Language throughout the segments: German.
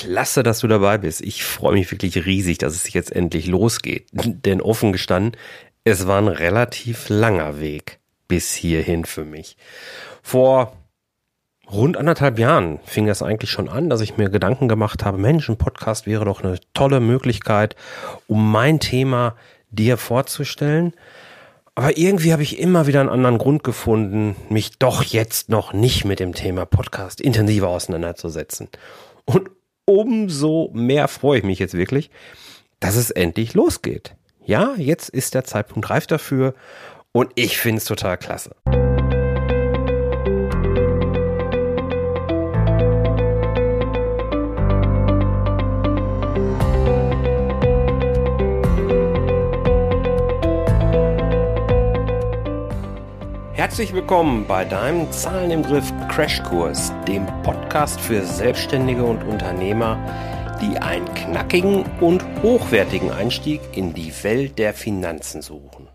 klasse, dass du dabei bist. Ich freue mich wirklich riesig, dass es jetzt endlich losgeht. Denn offen gestanden, es war ein relativ langer Weg bis hierhin für mich. Vor rund anderthalb Jahren fing das eigentlich schon an, dass ich mir Gedanken gemacht habe, Mensch, ein Podcast wäre doch eine tolle Möglichkeit, um mein Thema dir vorzustellen. Aber irgendwie habe ich immer wieder einen anderen Grund gefunden, mich doch jetzt noch nicht mit dem Thema Podcast intensiver auseinanderzusetzen. Und umso mehr freue ich mich jetzt wirklich, dass es endlich losgeht. Ja, jetzt ist der Zeitpunkt reif dafür und ich finde es total klasse. Herzlich willkommen bei deinem Zahlen im Griff Crashkurs, dem Podcast für Selbstständige und Unternehmer, die einen knackigen und hochwertigen Einstieg in die Welt der Finanzen suchen.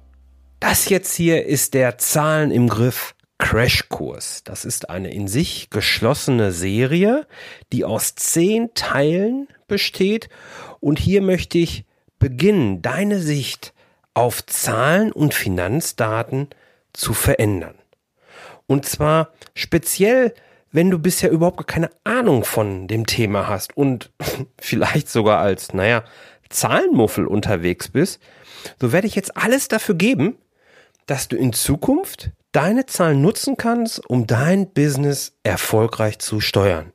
Das jetzt hier ist der Zahlen im Griff Crashkurs. Das ist eine in sich geschlossene Serie, die aus zehn Teilen besteht. Und hier möchte ich beginnen, deine Sicht auf Zahlen und Finanzdaten zu verändern. Und zwar speziell, wenn du bisher überhaupt keine Ahnung von dem Thema hast und vielleicht sogar als, naja, Zahlenmuffel unterwegs bist, so werde ich jetzt alles dafür geben, dass du in Zukunft deine Zahlen nutzen kannst, um dein Business erfolgreich zu steuern.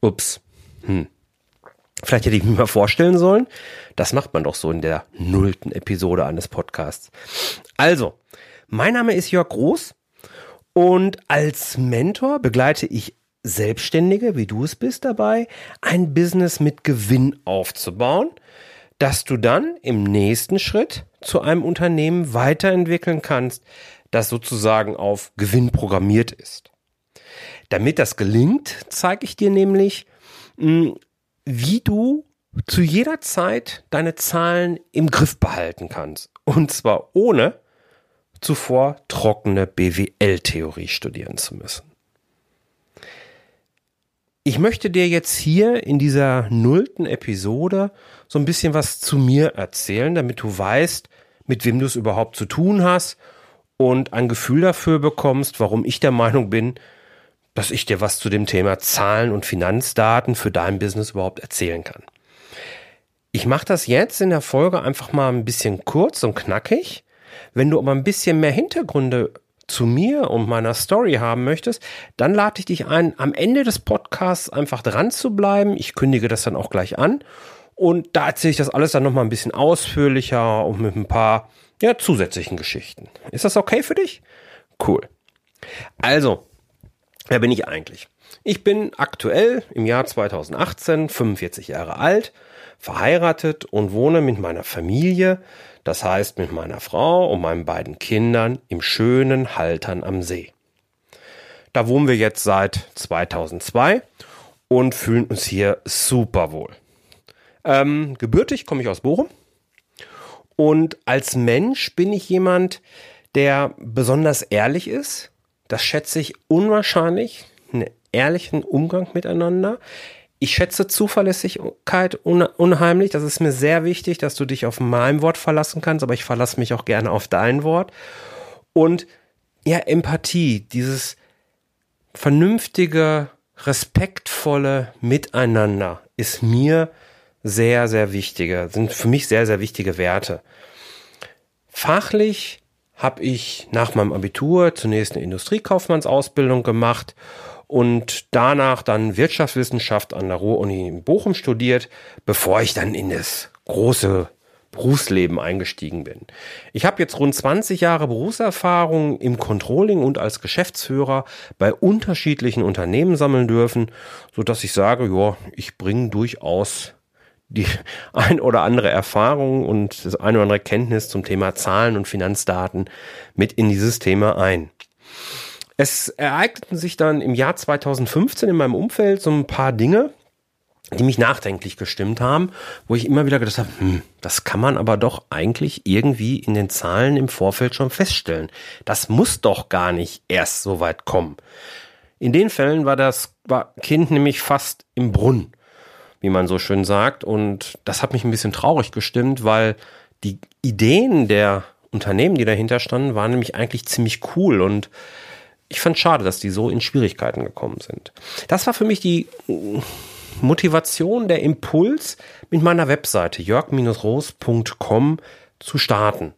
Ups. Hm. Vielleicht hätte ich mir mal vorstellen sollen. Das macht man doch so in der nullten Episode eines Podcasts. Also, mein Name ist Jörg Groß und als Mentor begleite ich Selbstständige, wie du es bist, dabei, ein Business mit Gewinn aufzubauen, dass du dann im nächsten Schritt zu einem Unternehmen weiterentwickeln kannst, das sozusagen auf Gewinn programmiert ist. Damit das gelingt, zeige ich dir nämlich, hm, wie du zu jeder Zeit deine Zahlen im Griff behalten kannst. Und zwar ohne, zuvor trockene BWL-Theorie studieren zu müssen. Ich möchte dir jetzt hier in dieser nullten Episode so ein bisschen was zu mir erzählen, damit du weißt, mit wem du es überhaupt zu tun hast und ein Gefühl dafür bekommst, warum ich der Meinung bin, dass ich dir was zu dem Thema Zahlen und Finanzdaten für dein Business überhaupt erzählen kann. Ich mache das jetzt in der Folge einfach mal ein bisschen kurz und knackig wenn du aber ein bisschen mehr Hintergründe zu mir und meiner Story haben möchtest, dann lade ich dich ein, am Ende des Podcasts einfach dran zu bleiben. Ich kündige das dann auch gleich an. Und da erzähle ich das alles dann nochmal ein bisschen ausführlicher und mit ein paar ja, zusätzlichen Geschichten. Ist das okay für dich? Cool. Also, wer bin ich eigentlich? Ich bin aktuell im Jahr 2018 45 Jahre alt, verheiratet und wohne mit meiner Familie das heißt mit meiner Frau und meinen beiden Kindern im schönen Haltern am See. Da wohnen wir jetzt seit 2002 und fühlen uns hier super wohl. Ähm, gebürtig komme ich aus Bochum und als Mensch bin ich jemand, der besonders ehrlich ist. Das schätze ich unwahrscheinlich, einen ehrlichen Umgang miteinander. Ich schätze Zuverlässigkeit unheimlich. Das ist mir sehr wichtig, dass du dich auf mein Wort verlassen kannst, aber ich verlasse mich auch gerne auf dein Wort. Und ja, Empathie, dieses vernünftige, respektvolle Miteinander ist mir sehr, sehr wichtige, sind für mich sehr, sehr wichtige Werte. Fachlich habe ich nach meinem Abitur zunächst eine Industriekaufmannsausbildung gemacht und danach dann Wirtschaftswissenschaft an der Ruhr-Uni in Bochum studiert, bevor ich dann in das große Berufsleben eingestiegen bin. Ich habe jetzt rund 20 Jahre Berufserfahrung im Controlling und als Geschäftsführer bei unterschiedlichen Unternehmen sammeln dürfen, so dass ich sage, ja, ich bringe durchaus die ein oder andere Erfahrung und das eine oder andere Kenntnis zum Thema Zahlen und Finanzdaten mit in dieses Thema ein. Es ereigneten sich dann im Jahr 2015 in meinem Umfeld so ein paar Dinge, die mich nachdenklich gestimmt haben, wo ich immer wieder gedacht habe, hm, das kann man aber doch eigentlich irgendwie in den Zahlen im Vorfeld schon feststellen. Das muss doch gar nicht erst so weit kommen. In den Fällen war das Kind nämlich fast im Brunnen. wie man so schön sagt. Und das hat mich ein bisschen traurig gestimmt, weil die Ideen der Unternehmen, die dahinter standen, waren nämlich eigentlich ziemlich cool und ich fand schade, dass die so in Schwierigkeiten gekommen sind. Das war für mich die Motivation, der Impuls, mit meiner Webseite jörg-roos.com zu starten.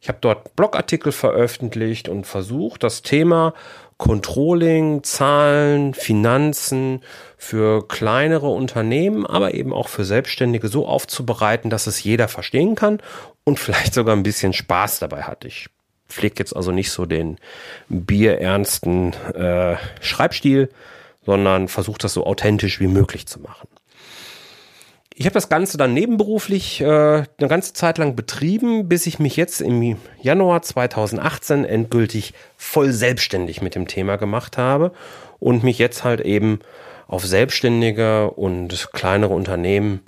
Ich habe dort Blogartikel veröffentlicht und versucht, das Thema Controlling, Zahlen, Finanzen für kleinere Unternehmen, aber eben auch für Selbstständige so aufzubereiten, dass es jeder verstehen kann und vielleicht sogar ein bisschen Spaß dabei hat. Ich pflege jetzt also nicht so den bierernsten äh, Schreibstil, sondern versuche das so authentisch wie möglich zu machen. Ich habe das Ganze dann nebenberuflich äh, eine ganze Zeit lang betrieben, bis ich mich jetzt im Januar 2018 endgültig voll selbstständig mit dem Thema gemacht habe und mich jetzt halt eben auf Selbstständige und kleinere Unternehmen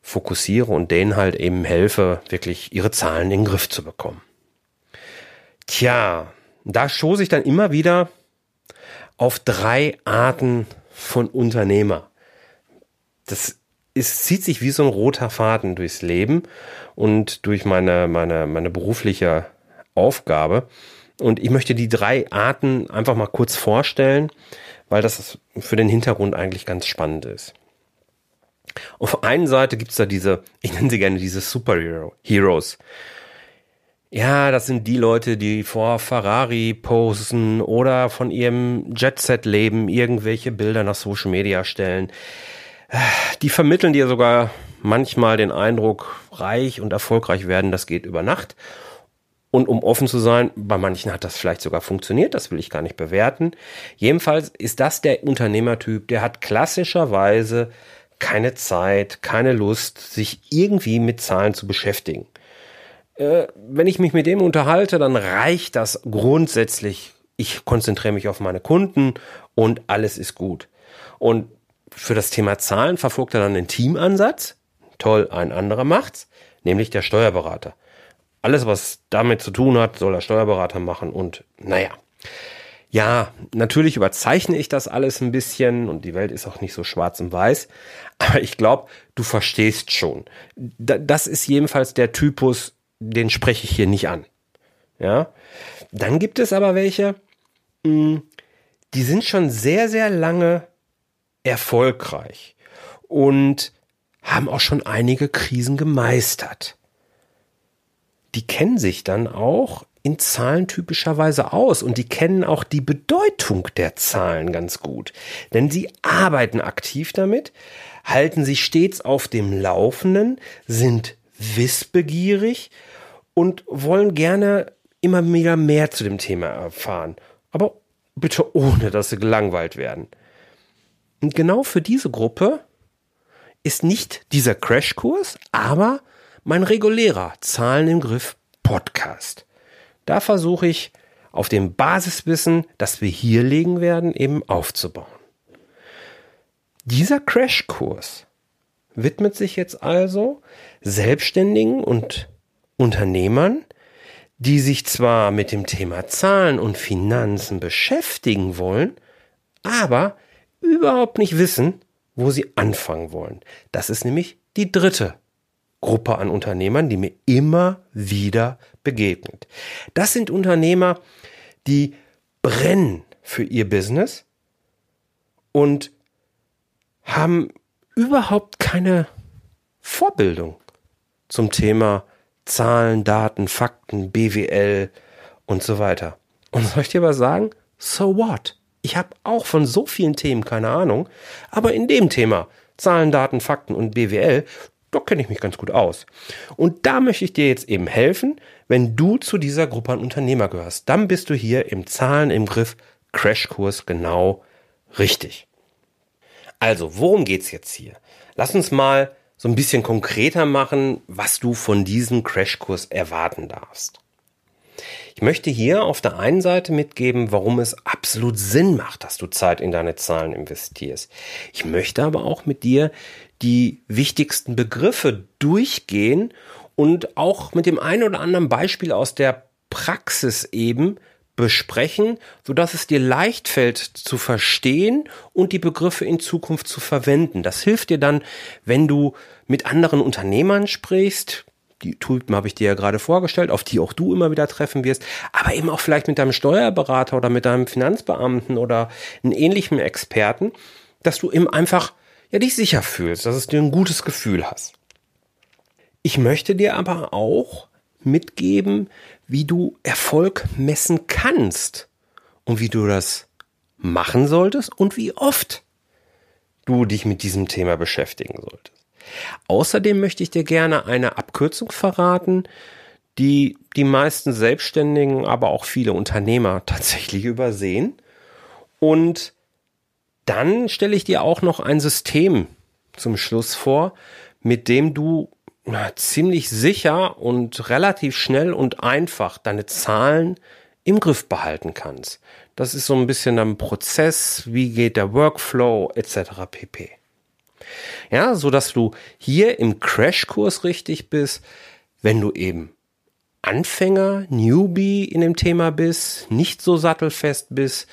fokussiere und denen halt eben helfe, wirklich ihre Zahlen in den Griff zu bekommen. Tja, da stoße ich dann immer wieder auf drei Arten von Unternehmer. Das es zieht sich wie so ein roter Faden durchs Leben und durch meine, meine, meine berufliche Aufgabe. Und ich möchte die drei Arten einfach mal kurz vorstellen, weil das für den Hintergrund eigentlich ganz spannend ist. Auf der einen Seite gibt's da diese, ich nenne sie gerne diese Superhero-Heroes. Ja, das sind die Leute, die vor Ferrari posen oder von ihrem Jet-Set-Leben irgendwelche Bilder nach Social Media stellen. Die vermitteln dir sogar manchmal den Eindruck, reich und erfolgreich werden, das geht über Nacht. Und um offen zu sein, bei manchen hat das vielleicht sogar funktioniert, das will ich gar nicht bewerten. Jedenfalls ist das der Unternehmertyp, der hat klassischerweise keine Zeit, keine Lust, sich irgendwie mit Zahlen zu beschäftigen. Äh, wenn ich mich mit dem unterhalte, dann reicht das grundsätzlich. Ich konzentriere mich auf meine Kunden und alles ist gut. Und für das Thema Zahlen verfolgt er dann den Teamansatz. Toll, ein anderer macht's, nämlich der Steuerberater. Alles, was damit zu tun hat, soll der Steuerberater machen und naja. Ja, natürlich überzeichne ich das alles ein bisschen und die Welt ist auch nicht so schwarz und weiß, aber ich glaube, du verstehst schon. Das ist jedenfalls der Typus, den spreche ich hier nicht an. Ja, dann gibt es aber welche, hm, die sind schon sehr, sehr lange erfolgreich und haben auch schon einige Krisen gemeistert. Die kennen sich dann auch in Zahlen typischerweise aus und die kennen auch die Bedeutung der Zahlen ganz gut, denn sie arbeiten aktiv damit, halten sich stets auf dem Laufenden, sind wissbegierig und wollen gerne immer wieder mehr zu dem Thema erfahren, aber bitte ohne, dass sie gelangweilt werden. Und genau für diese Gruppe ist nicht dieser Crashkurs, aber mein regulärer Zahlen im Griff Podcast. Da versuche ich auf dem Basiswissen, das wir hier legen werden, eben aufzubauen. Dieser Crashkurs widmet sich jetzt also Selbstständigen und Unternehmern, die sich zwar mit dem Thema Zahlen und Finanzen beschäftigen wollen, aber überhaupt nicht wissen, wo sie anfangen wollen. Das ist nämlich die dritte Gruppe an Unternehmern, die mir immer wieder begegnet. Das sind Unternehmer, die brennen für ihr Business und haben überhaupt keine Vorbildung zum Thema Zahlen, Daten, Fakten, BWL und so weiter. Und soll ich dir was sagen? So what? Ich habe auch von so vielen Themen keine Ahnung, aber in dem Thema Zahlen, Daten, Fakten und BWL, da kenne ich mich ganz gut aus. Und da möchte ich dir jetzt eben helfen, wenn du zu dieser Gruppe an Unternehmer gehörst. Dann bist du hier im Zahlen im Griff Crashkurs genau richtig. Also, worum geht's jetzt hier? Lass uns mal so ein bisschen konkreter machen, was du von diesem Crashkurs erwarten darfst. Ich möchte hier auf der einen Seite mitgeben, warum es absolut Sinn macht, dass du Zeit in deine Zahlen investierst. Ich möchte aber auch mit dir die wichtigsten Begriffe durchgehen und auch mit dem einen oder anderen Beispiel aus der Praxis eben besprechen, sodass es dir leicht fällt zu verstehen und die Begriffe in Zukunft zu verwenden. Das hilft dir dann, wenn du mit anderen Unternehmern sprichst. Die Typen habe ich dir ja gerade vorgestellt, auf die auch du immer wieder treffen wirst, aber eben auch vielleicht mit deinem Steuerberater oder mit deinem Finanzbeamten oder einem ähnlichen Experten, dass du eben einfach ja dich sicher fühlst, dass es dir ein gutes Gefühl hast. Ich möchte dir aber auch mitgeben, wie du Erfolg messen kannst und wie du das machen solltest und wie oft du dich mit diesem Thema beschäftigen solltest. Außerdem möchte ich dir gerne eine Abkürzung verraten, die die meisten Selbstständigen, aber auch viele Unternehmer tatsächlich übersehen. Und dann stelle ich dir auch noch ein System zum Schluss vor, mit dem du ziemlich sicher und relativ schnell und einfach deine Zahlen im Griff behalten kannst. Das ist so ein bisschen ein Prozess, wie geht der Workflow etc. pp. Ja, so dass du hier im Crashkurs richtig bist, wenn du eben Anfänger, Newbie in dem Thema bist, nicht so sattelfest bist,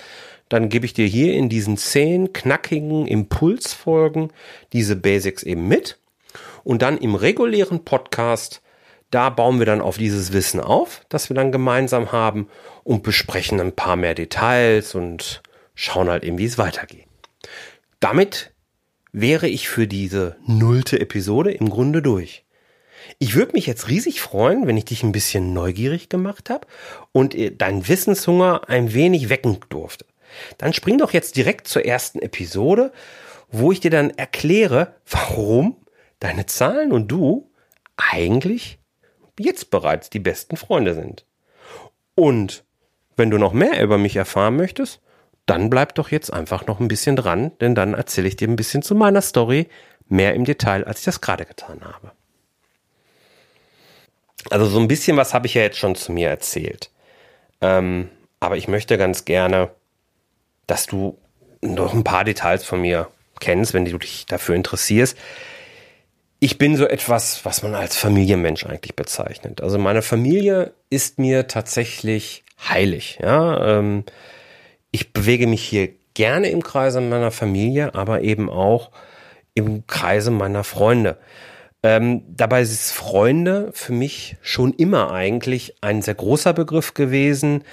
dann gebe ich dir hier in diesen zehn knackigen Impulsfolgen diese Basics eben mit und dann im regulären Podcast, da bauen wir dann auf dieses Wissen auf, das wir dann gemeinsam haben und besprechen ein paar mehr Details und schauen halt eben, wie es weitergeht. Damit wäre ich für diese nullte Episode im Grunde durch. Ich würde mich jetzt riesig freuen, wenn ich dich ein bisschen neugierig gemacht habe und deinen Wissenshunger ein wenig wecken durfte. Dann spring doch jetzt direkt zur ersten Episode, wo ich dir dann erkläre, warum deine Zahlen und du eigentlich jetzt bereits die besten Freunde sind. Und wenn du noch mehr über mich erfahren möchtest, dann bleib doch jetzt einfach noch ein bisschen dran, denn dann erzähle ich dir ein bisschen zu meiner Story, mehr im Detail, als ich das gerade getan habe. Also so ein bisschen was habe ich ja jetzt schon zu mir erzählt. Ähm, aber ich möchte ganz gerne, dass du noch ein paar Details von mir kennst, wenn du dich dafür interessierst ich bin so etwas, was man als Familienmensch eigentlich bezeichnet. Also meine Familie ist mir tatsächlich heilig. Ja, ähm, ich bewege mich hier gerne im Kreise meiner Familie, aber eben auch im Kreise meiner Freunde. Ähm, dabei ist Freunde für mich schon immer eigentlich ein sehr großer Begriff gewesen,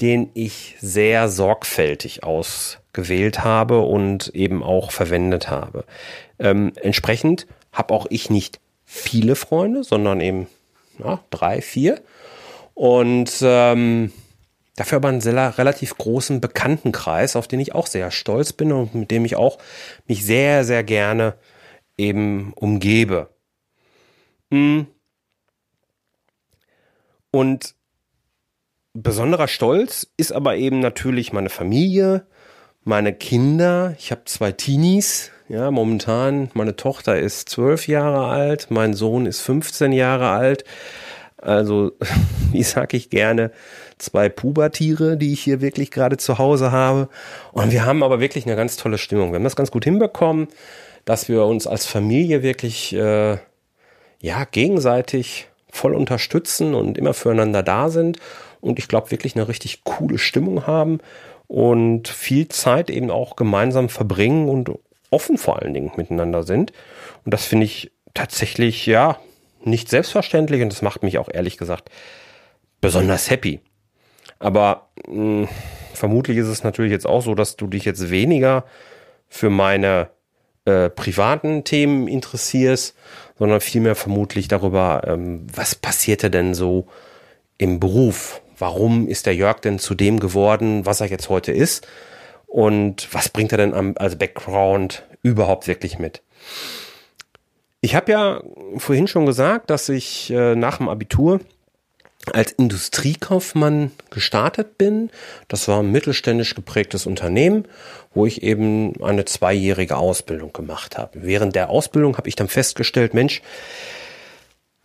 den ich sehr sorgfältig ausgewählt habe und eben auch verwendet habe. Ähm, entsprechend habe auch ich nicht viele Freunde, sondern eben ja, drei, vier. Und ähm, dafür aber einen sehr, relativ großen Bekanntenkreis, auf den ich auch sehr stolz bin und mit dem ich auch mich sehr, sehr gerne eben umgebe. Hm. Und besonderer Stolz ist aber eben natürlich meine Familie, meine Kinder. Ich habe zwei Teenies, ja, momentan, meine Tochter ist zwölf Jahre alt, mein Sohn ist 15 Jahre alt. Also, wie sag ich gerne, zwei Pubertiere, die ich hier wirklich gerade zu Hause habe. Und wir haben aber wirklich eine ganz tolle Stimmung. Wir haben das ganz gut hinbekommen, dass wir uns als Familie wirklich, äh, ja, gegenseitig voll unterstützen und immer füreinander da sind. Und ich glaube, wirklich eine richtig coole Stimmung haben und viel Zeit eben auch gemeinsam verbringen und offen vor allen Dingen miteinander sind. Und das finde ich tatsächlich, ja, nicht selbstverständlich und das macht mich auch ehrlich gesagt besonders happy. Aber mh, hm, vermutlich ist es natürlich jetzt auch so, dass du dich jetzt weniger für meine äh, privaten Themen interessierst, sondern vielmehr vermutlich darüber, ähm, was passierte denn so im Beruf? Warum ist der Jörg denn zu dem geworden, was er jetzt heute ist? Und was bringt er denn als Background überhaupt wirklich mit? Ich habe ja vorhin schon gesagt, dass ich äh, nach dem Abitur als Industriekaufmann gestartet bin. Das war ein mittelständisch geprägtes Unternehmen, wo ich eben eine zweijährige Ausbildung gemacht habe. Während der Ausbildung habe ich dann festgestellt, Mensch,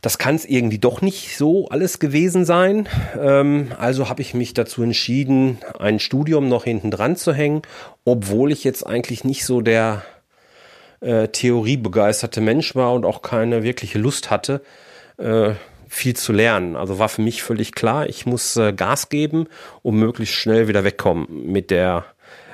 das kann es irgendwie doch nicht so alles gewesen sein. Ähm, also habe ich mich dazu entschieden, ein Studium noch hinten dran zu hängen, obwohl ich jetzt eigentlich nicht so der äh, theoriebegeisterte Mensch war und auch keine wirkliche Lust hatte, äh, viel zu lernen. Also war für mich völlig klar, ich muss äh, Gas geben, um möglichst schnell wieder wegkommen mit der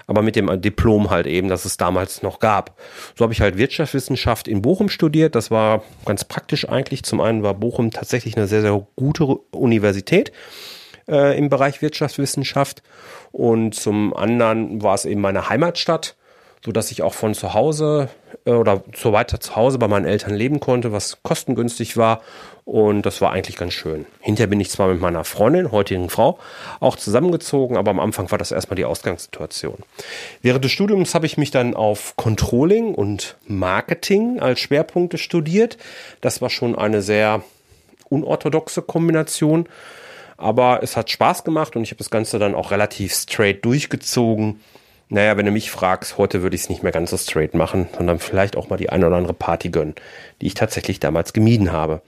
aber mit dem Diplom halt eben, das es damals noch gab. So habe ich halt Wirtschaftswissenschaft in Bochum studiert. Das war ganz praktisch eigentlich. Zum einen war Bochum tatsächlich eine sehr, sehr gute Universität äh, im Bereich Wirtschaftswissenschaft und zum anderen war es eben meine Heimatstadt so dass ich auch von zu Hause äh, oder so weiter zu Hause bei meinen Eltern leben konnte, was kostengünstig war. Und das war eigentlich ganz schön. Hinterher bin ich zwar mit meiner Freundin, heutigen Frau, auch zusammengezogen, aber am Anfang war das erstmal die Ausgangssituation. Während des Studiums habe ich mich dann auf Controlling und Marketing als Schwerpunkte studiert. Das war schon eine sehr unorthodoxe Kombination. Aber es hat Spaß gemacht und ich habe das Ganze dann auch relativ straight durchgezogen naja, wenn du mich fragst, heute würde ich es nicht mehr ganz so straight machen, sondern vielleicht auch mal die eine oder andere Party gönnen, die ich tatsächlich damals gemieden habe.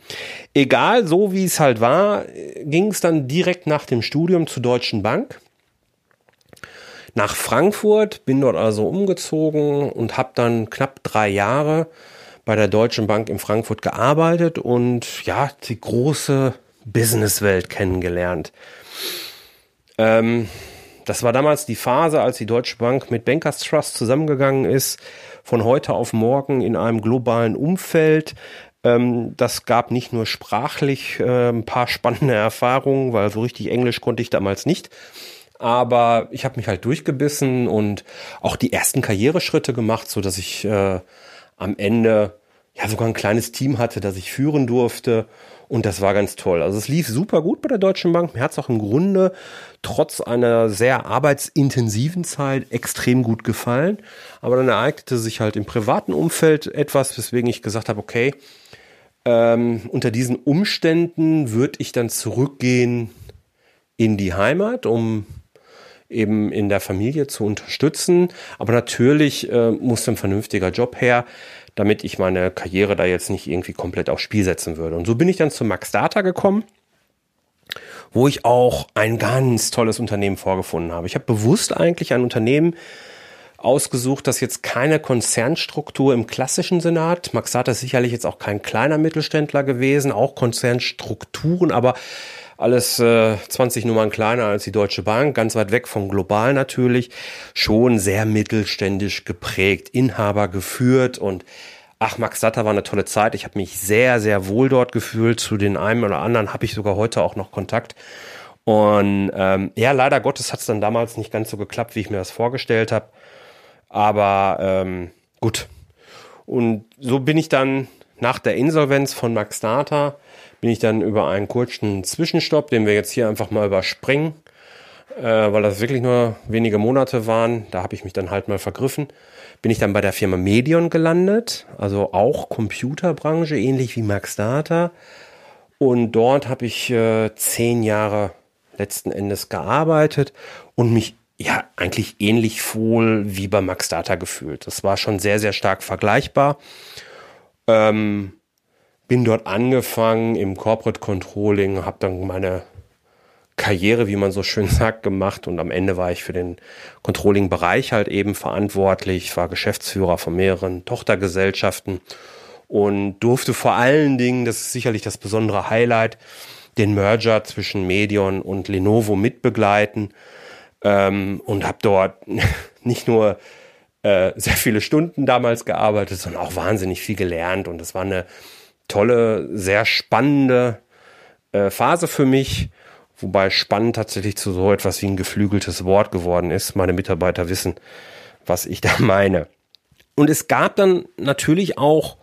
Egal, so wie es halt war, ging es dann direkt nach dem Studium zur Deutschen Bank. Nach Frankfurt, bin dort also umgezogen und habe dann knapp drei Jahre bei der Deutschen Bank in Frankfurt gearbeitet und ja, die große Businesswelt kennengelernt. Ähm, das war damals die Phase, als die Deutsche Bank mit Bankers Trust zusammengegangen ist, von heute auf morgen in einem globalen Umfeld. Ähm, das gab nicht nur sprachlich ein paar spannende Erfahrungen, weil so richtig Englisch konnte ich damals nicht. Aber ich habe mich halt durchgebissen und auch die ersten Karriereschritte gemacht, so dass ich äh, am Ende ja sogar ein kleines Team hatte, das ich führen durfte und das war ganz toll. Also es lief super gut bei der Deutschen Bank. Mir hat es auch im Grunde trotz einer sehr arbeitsintensiven Zeit extrem gut gefallen. Aber dann ereignete sich halt im privaten Umfeld etwas, weswegen ich gesagt habe, okay, ähm, unter diesen Umständen würde ich dann zurückgehen in die Heimat, um eben in der Familie zu unterstützen. Aber natürlich äh, muss ein vernünftiger Job her damit ich meine Karriere da jetzt nicht irgendwie komplett aufs Spiel setzen würde. Und so bin ich dann zu Max Data gekommen, wo ich auch ein ganz tolles Unternehmen vorgefunden habe. Ich habe bewusst eigentlich ein Unternehmen ausgesucht, das jetzt keine Konzernstruktur im klassischen Sinne hat. Max Data ist sicherlich jetzt auch kein kleiner Mittelständler gewesen, auch Konzernstrukturen, aber alles äh, 20 Nummern kleiner als die Deutsche Bank, ganz weit weg vom Global natürlich, schon sehr mittelständisch geprägt, Inhaber geführt und ach, Max Satter war eine tolle Zeit. Ich habe mich sehr, sehr wohl dort gefühlt. Zu den einen oder anderen habe ich sogar heute auch noch Kontakt. Und ähm, ja, leider Gottes hat es dann damals nicht ganz so geklappt, wie ich mir das vorgestellt habe. Aber ähm, gut. Und so bin ich dann nach der Insolvenz von Max Data bin ich dann über einen kurzen Zwischenstopp, den wir jetzt hier einfach mal überspringen, äh, weil das wirklich nur wenige Monate waren. Da habe ich mich dann halt mal vergriffen. Bin ich dann bei der Firma Medion gelandet, also auch Computerbranche, ähnlich wie Max Data. Und dort habe ich äh, zehn Jahre letzten Endes gearbeitet und mich ja eigentlich ähnlich wohl wie bei Max Data gefühlt. Das war schon sehr, sehr stark vergleichbar. Ähm, bin dort angefangen im Corporate Controlling, habe dann meine Karriere, wie man so schön sagt, gemacht und am Ende war ich für den Controlling-Bereich halt eben verantwortlich, war Geschäftsführer von mehreren Tochtergesellschaften und durfte vor allen Dingen, das ist sicherlich das besondere Highlight, den Merger zwischen Medion und Lenovo mitbegleiten ähm, und habe dort nicht nur äh, sehr viele Stunden damals gearbeitet, sondern auch wahnsinnig viel gelernt und es war eine tolle, sehr spannende äh, Phase für mich, wobei spannend tatsächlich zu so etwas wie ein geflügeltes Wort geworden ist. Meine Mitarbeiter wissen, was ich da meine. Und es gab dann natürlich auch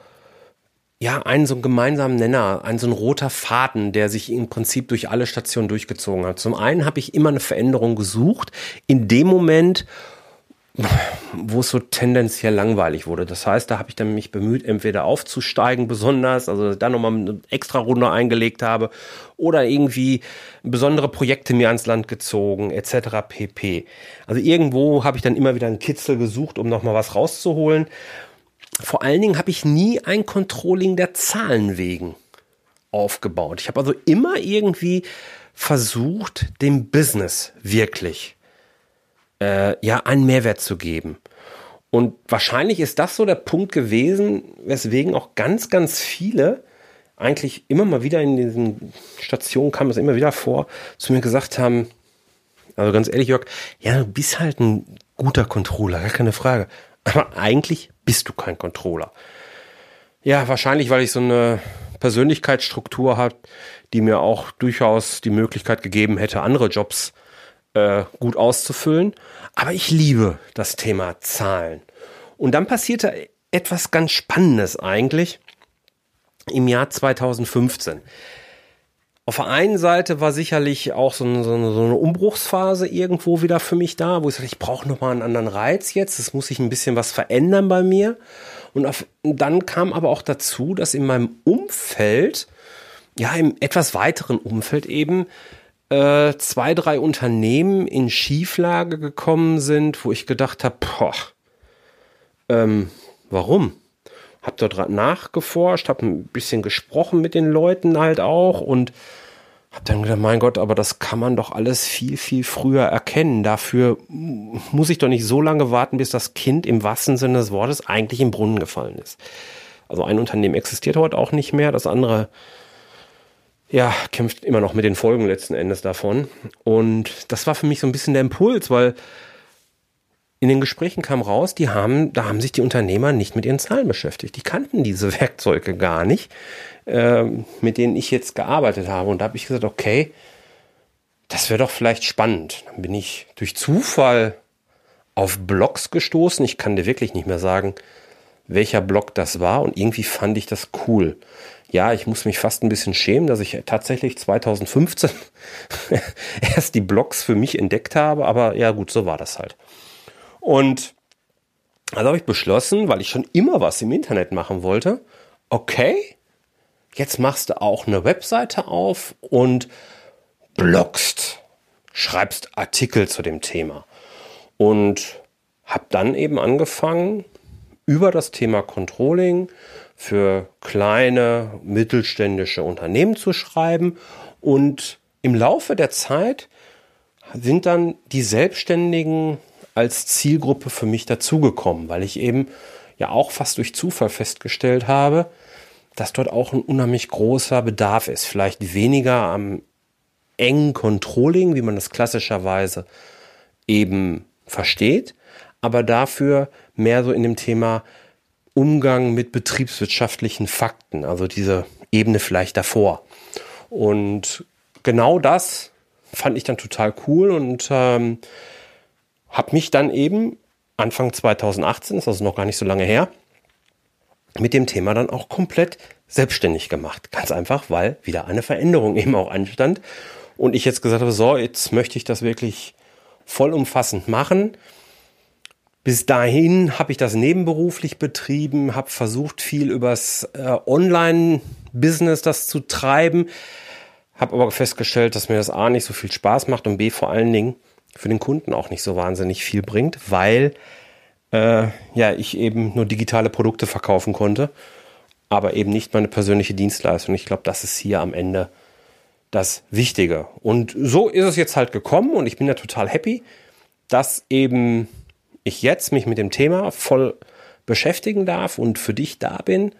ja, einen so einen gemeinsamen Nenner, ein so ein roter Faden, der sich im Prinzip durch alle Stationen durchgezogen hat. Zum einen habe ich immer eine Veränderung gesucht. In dem Moment, wo es so tendenziell langweilig wurde. Das heißt, da habe ich dann mich bemüht, entweder aufzusteigen besonders, also da nochmal eine extra Runde eingelegt habe oder irgendwie besondere Projekte mir ans Land gezogen, etc. pp. Also irgendwo habe ich dann immer wieder einen Kitzel gesucht, um nochmal was rauszuholen. Vor allen Dingen habe ich nie ein Controlling der Zahlen wegen aufgebaut. Ich habe also immer irgendwie versucht, dem Business wirklich äh, ja einen Mehrwert zu geben. Und wahrscheinlich ist das so der Punkt gewesen, weswegen auch ganz, ganz viele eigentlich immer mal wieder in diesen Stationen kam es immer wieder vor, zu mir gesagt haben, also ganz ehrlich, Jörg, ja, du bist halt ein guter Controller, gar keine Frage. Aber eigentlich bist du kein Controller. Ja, wahrscheinlich, weil ich so eine Persönlichkeitsstruktur habe, die mir auch durchaus die Möglichkeit gegeben hätte, andere Jobs äh, gut auszufüllen. Aber ich liebe das Thema Zahlen. Und dann passierte etwas ganz Spannendes eigentlich im Jahr 2015. Auf der einen Seite war sicherlich auch so eine, so eine, Umbruchsphase irgendwo wieder für mich da, wo ich sagte, ich brauche nochmal einen anderen Reiz jetzt, es muss sich ein bisschen was verändern bei mir. Und auf, dann kam aber auch dazu, dass in meinem Umfeld, ja, im etwas weiteren Umfeld eben, äh, zwei, drei Unternehmen in Schieflage gekommen sind, wo ich gedacht habe, boah, ähm, warum? Hab dort nachgeforscht, habe ein bisschen gesprochen mit den Leuten halt auch und hab dann gedacht, mein Gott, aber das kann man doch alles viel, viel früher erkennen. Dafür muss ich doch nicht so lange warten, bis das Kind im wahrsten Sinne des Wortes eigentlich im Brunnen gefallen ist. Also ein Unternehmen existiert heute auch nicht mehr, das andere ja, kämpft immer noch mit den Folgen letzten Endes davon. Und das war für mich so ein bisschen der Impuls, weil in den Gesprächen kam raus, die haben, da haben sich die Unternehmer nicht mit ihren Zahlen beschäftigt. Die kannten diese Werkzeuge gar nicht, äh, mit denen ich jetzt gearbeitet habe. Und da habe ich gesagt, okay, das wäre doch vielleicht spannend. Dann bin ich durch Zufall auf Blogs gestoßen. Ich kann dir wirklich nicht mehr sagen, welcher Blog das war. Und irgendwie fand ich das cool. Ja, ich muss mich fast ein bisschen schämen, dass ich tatsächlich 2015 erst die Blogs für mich entdeckt habe. Aber ja gut, so war das halt. Und also habe ich beschlossen, weil ich schon immer was im Internet machen wollte, okay, jetzt machst du auch eine Webseite auf und bloggst, schreibst Artikel zu dem Thema. Und habe dann eben angefangen, über das Thema Controlling für kleine, mittelständische Unternehmen zu schreiben. Und im Laufe der Zeit sind dann die Selbstständigen als Zielgruppe für mich dazugekommen, weil ich eben ja auch fast durch Zufall festgestellt habe, dass dort auch ein unheimlich großer Bedarf ist. Vielleicht weniger am engen Controlling, wie man das klassischerweise eben versteht, aber dafür mehr so in dem Thema Umgang mit betriebswirtschaftlichen Fakten, also diese Ebene vielleicht davor. Und genau das fand ich dann total cool und ähm, habe mich dann eben Anfang 2018, ist also noch gar nicht so lange her, mit dem Thema dann auch komplett selbstständig gemacht. Ganz einfach, weil wieder eine Veränderung eben auch anstand. Und ich jetzt gesagt habe, so, jetzt möchte ich das wirklich vollumfassend machen. Bis dahin habe ich das nebenberuflich betrieben, habe versucht, viel übers äh, Online-Business das zu treiben, habe aber festgestellt, dass mir das A nicht so viel Spaß macht und B vor allen Dingen für den Kunden auch nicht so wahnsinnig viel bringt, weil äh, ja ich eben nur digitale Produkte verkaufen konnte, aber eben nicht meine persönliche Dienstleistung. Ich glaube, das ist hier am Ende das Wichtige. Und so ist es jetzt halt gekommen und ich bin ja total happy, dass eben ich jetzt mich mit dem Thema voll beschäftigen darf und für dich da bin.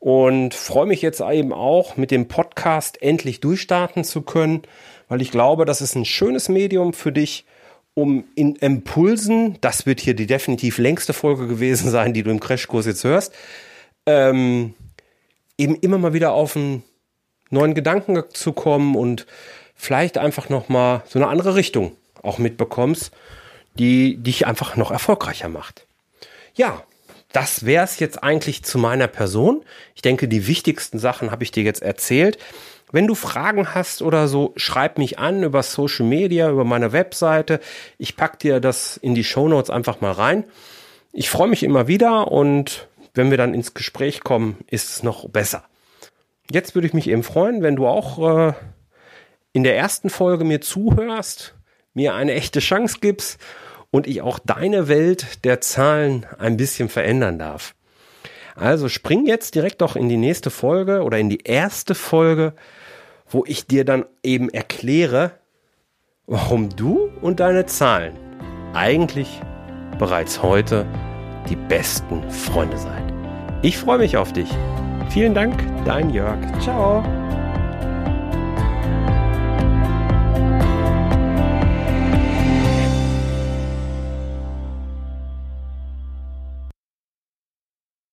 Und freue mich jetzt eben auch mit dem Podcast endlich durchstarten zu können, weil ich glaube, das ist ein schönes Medium für dich, um in Impulsen, das wird hier die definitiv längste Folge gewesen sein, die du im Crashkurs jetzt hörst, ähm, eben immer mal wieder auf einen neuen Gedanken zu kommen und vielleicht einfach noch mal so eine andere Richtung auch mitbekommst, die dich einfach noch erfolgreicher macht. Ja, das wäre es jetzt eigentlich zu meiner Person. Ich denke, die wichtigsten Sachen habe ich dir jetzt erzählt. Wenn du Fragen hast oder so, schreib mich an über Social Media, über meine Webseite. Ich pack dir das in die Show Notes einfach mal rein. Ich freue mich immer wieder und wenn wir dann ins Gespräch kommen, ist es noch besser. Jetzt würde ich mich eben freuen, wenn du auch äh, in der ersten Folge mir zuhörst, mir eine echte Chance gibst und ich auch deine Welt der Zahlen ein bisschen verändern darf. Also spring jetzt direkt doch in die nächste Folge oder in die erste Folge wo ich dir dann eben erkläre, warum du und deine Zahlen eigentlich bereits heute die besten Freunde seid. Ich freue mich auf dich. Vielen Dank, dein Jörg. Ciao.